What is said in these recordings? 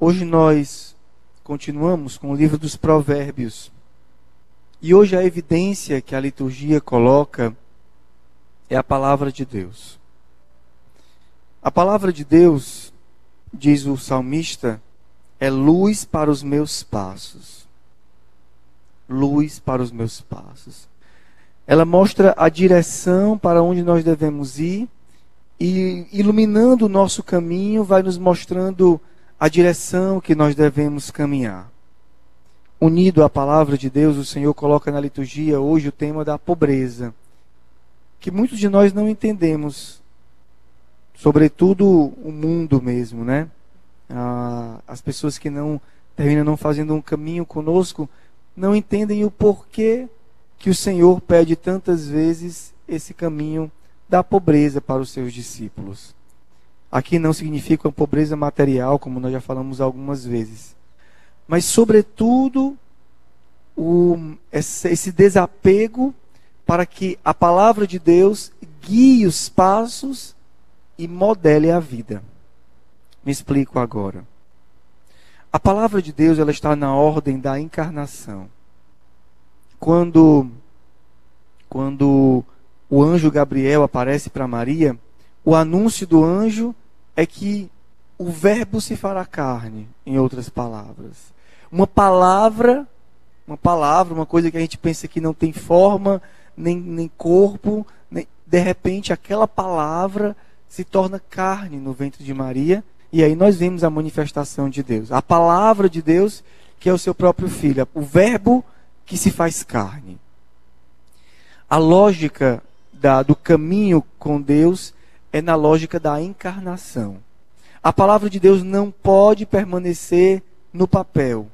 Hoje nós continuamos com o livro dos Provérbios. E hoje a evidência que a liturgia coloca é a palavra de Deus. A palavra de Deus, diz o salmista, é luz para os meus passos. Luz para os meus passos. Ela mostra a direção para onde nós devemos ir e iluminando o nosso caminho vai nos mostrando a direção que nós devemos caminhar. Unido à palavra de Deus, o Senhor coloca na liturgia hoje o tema da pobreza, que muitos de nós não entendemos, sobretudo o mundo mesmo, né? Ah, as pessoas que não terminam não fazendo um caminho conosco não entendem o porquê que o Senhor pede tantas vezes esse caminho da pobreza para os seus discípulos. Aqui não significa pobreza material, como nós já falamos algumas vezes, mas, sobretudo, o, esse desapego para que a palavra de Deus guie os passos e modele a vida. Me explico agora. A palavra de Deus ela está na ordem da encarnação. Quando quando o anjo Gabriel aparece para Maria, o anúncio do anjo é que o verbo se fará carne, em outras palavras. Uma palavra, uma palavra, uma coisa que a gente pensa que não tem forma, nem, nem corpo, nem, de repente aquela palavra se torna carne no ventre de Maria, e aí nós vemos a manifestação de Deus. A palavra de Deus, que é o seu próprio filho, o verbo que se faz carne. A lógica da, do caminho com Deus é na lógica da encarnação. A palavra de Deus não pode permanecer no papel.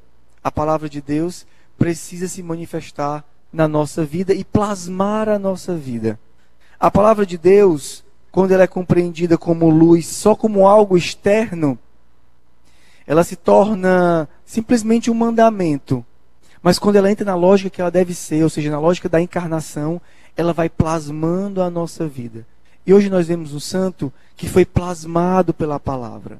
A palavra de Deus precisa se manifestar na nossa vida e plasmar a nossa vida. A palavra de Deus, quando ela é compreendida como luz, só como algo externo, ela se torna simplesmente um mandamento. Mas quando ela entra na lógica que ela deve ser, ou seja, na lógica da encarnação, ela vai plasmando a nossa vida. E hoje nós vemos um santo que foi plasmado pela palavra.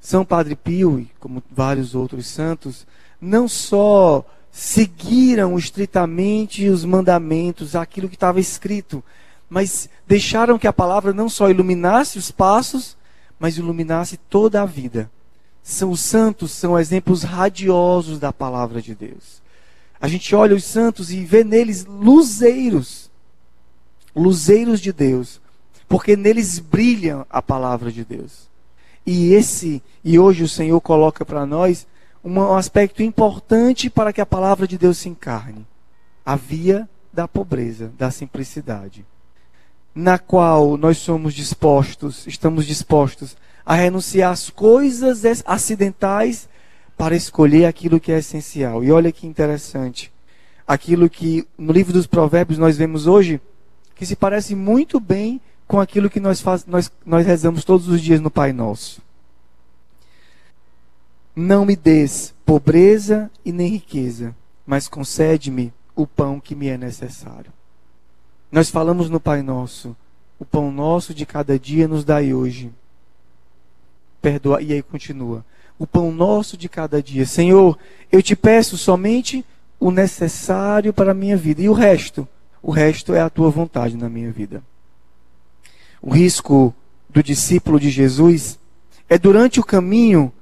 São Padre Pio, como vários outros santos, não só seguiram estritamente os mandamentos, aquilo que estava escrito, mas deixaram que a palavra não só iluminasse os passos, mas iluminasse toda a vida. São os santos são exemplos radiosos da palavra de Deus. A gente olha os santos e vê neles luzeiros, luzeiros de Deus, porque neles brilha a palavra de Deus. E esse, e hoje o Senhor coloca para nós um aspecto importante para que a palavra de Deus se encarne: a via da pobreza, da simplicidade, na qual nós somos dispostos, estamos dispostos a renunciar às coisas acidentais para escolher aquilo que é essencial. E olha que interessante. Aquilo que no livro dos Provérbios nós vemos hoje, que se parece muito bem com aquilo que nós, faz, nós, nós rezamos todos os dias no Pai Nosso. Não me des pobreza e nem riqueza, mas concede-me o pão que me é necessário. Nós falamos no Pai Nosso, o pão nosso de cada dia nos dai hoje. Perdoa, e aí continua o pão nosso de cada dia. Senhor, eu te peço somente o necessário para a minha vida. E o resto? O resto é a tua vontade na minha vida. O risco do discípulo de Jesus é durante o caminho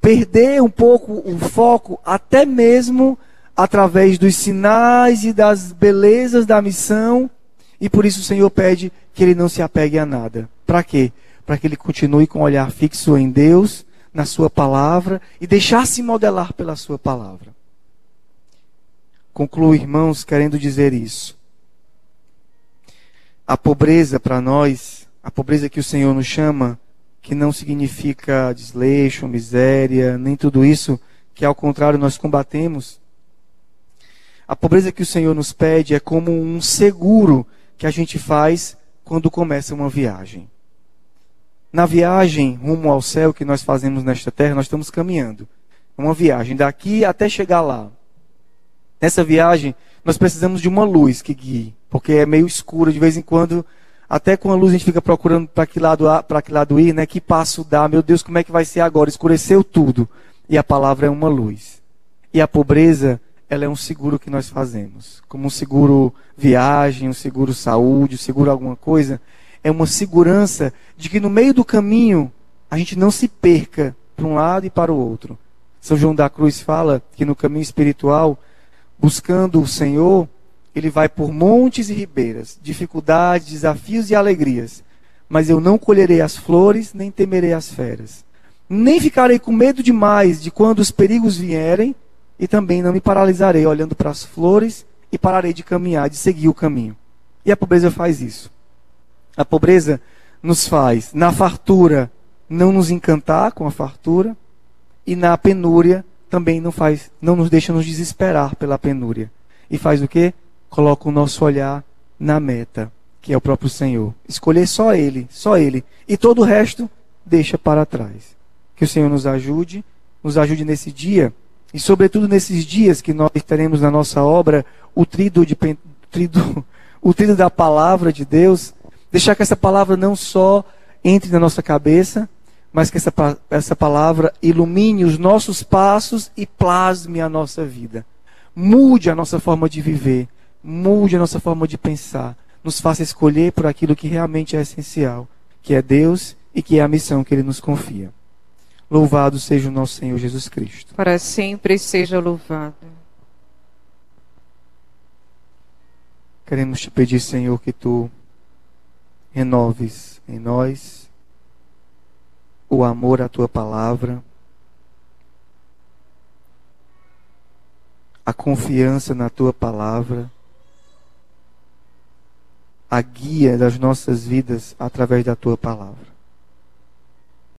perder um pouco o foco, até mesmo através dos sinais e das belezas da missão. E por isso o Senhor pede que ele não se apegue a nada. Para quê? Para que ele continue com o olhar fixo em Deus na Sua palavra e deixar-se modelar pela Sua palavra. Concluo, irmãos, querendo dizer isso. A pobreza para nós, a pobreza que o Senhor nos chama, que não significa desleixo, miséria, nem tudo isso, que ao contrário nós combatemos. A pobreza que o Senhor nos pede é como um seguro que a gente faz quando começa uma viagem. Na viagem rumo ao céu que nós fazemos nesta terra, nós estamos caminhando. É uma viagem daqui até chegar lá. Nessa viagem, nós precisamos de uma luz que guie, porque é meio escuro, de vez em quando Até com a luz a gente fica procurando para que lado para que lado ir, né? Que passo dar? Meu Deus, como é que vai ser agora? Escureceu tudo. E a palavra é uma luz. E a pobreza, ela é um seguro que nós fazemos. Como um seguro viagem, um seguro saúde, um seguro alguma coisa, é uma segurança de que no meio do caminho a gente não se perca para um lado e para o outro. São João da Cruz fala que no caminho espiritual, buscando o Senhor, ele vai por montes e ribeiras, dificuldades, desafios e alegrias. Mas eu não colherei as flores, nem temerei as feras. Nem ficarei com medo demais de quando os perigos vierem, e também não me paralisarei olhando para as flores e pararei de caminhar, de seguir o caminho. E a pobreza faz isso. A pobreza nos faz, na fartura, não nos encantar com a fartura, e na penúria também não faz, não nos deixa nos desesperar pela penúria. E faz o quê? Coloca o nosso olhar na meta, que é o próprio Senhor. Escolher só Ele, só Ele. E todo o resto deixa para trás. Que o Senhor nos ajude, nos ajude nesse dia, e sobretudo nesses dias que nós teremos na nossa obra o trido, de, trido, o trido da palavra de Deus, deixar que essa palavra não só entre na nossa cabeça, mas que essa, essa palavra ilumine os nossos passos e plasme a nossa vida. Mude a nossa forma de viver mude a nossa forma de pensar, nos faça escolher por aquilo que realmente é essencial, que é Deus e que é a missão que Ele nos confia. Louvado seja o nosso Senhor Jesus Cristo. Para sempre seja louvado. Queremos te pedir, Senhor, que tu renoves em nós o amor à tua palavra, a confiança na tua palavra a guia das nossas vidas através da tua palavra.